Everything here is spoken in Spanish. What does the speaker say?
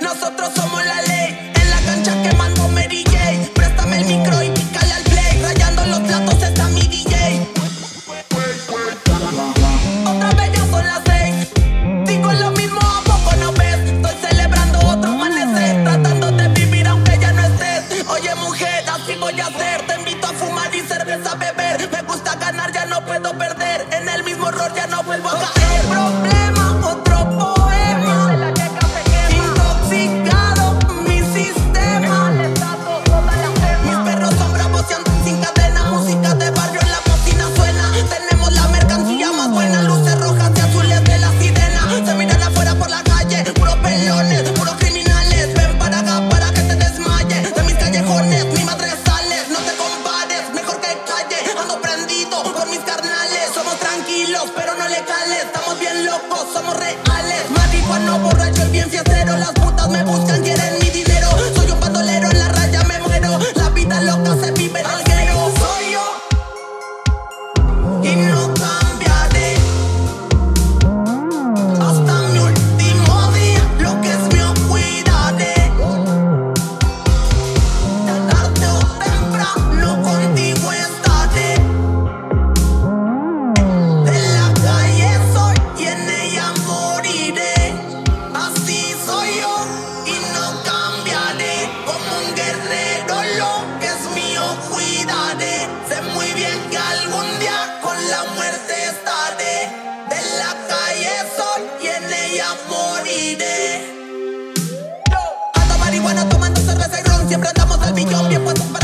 Nosotros somos la ley. En la cancha quemando. estamos bien locos, somos reales. Marihuana, borracho, el bien fiestero, las putas me buscan. Siempre andamos al billón, bien pasados para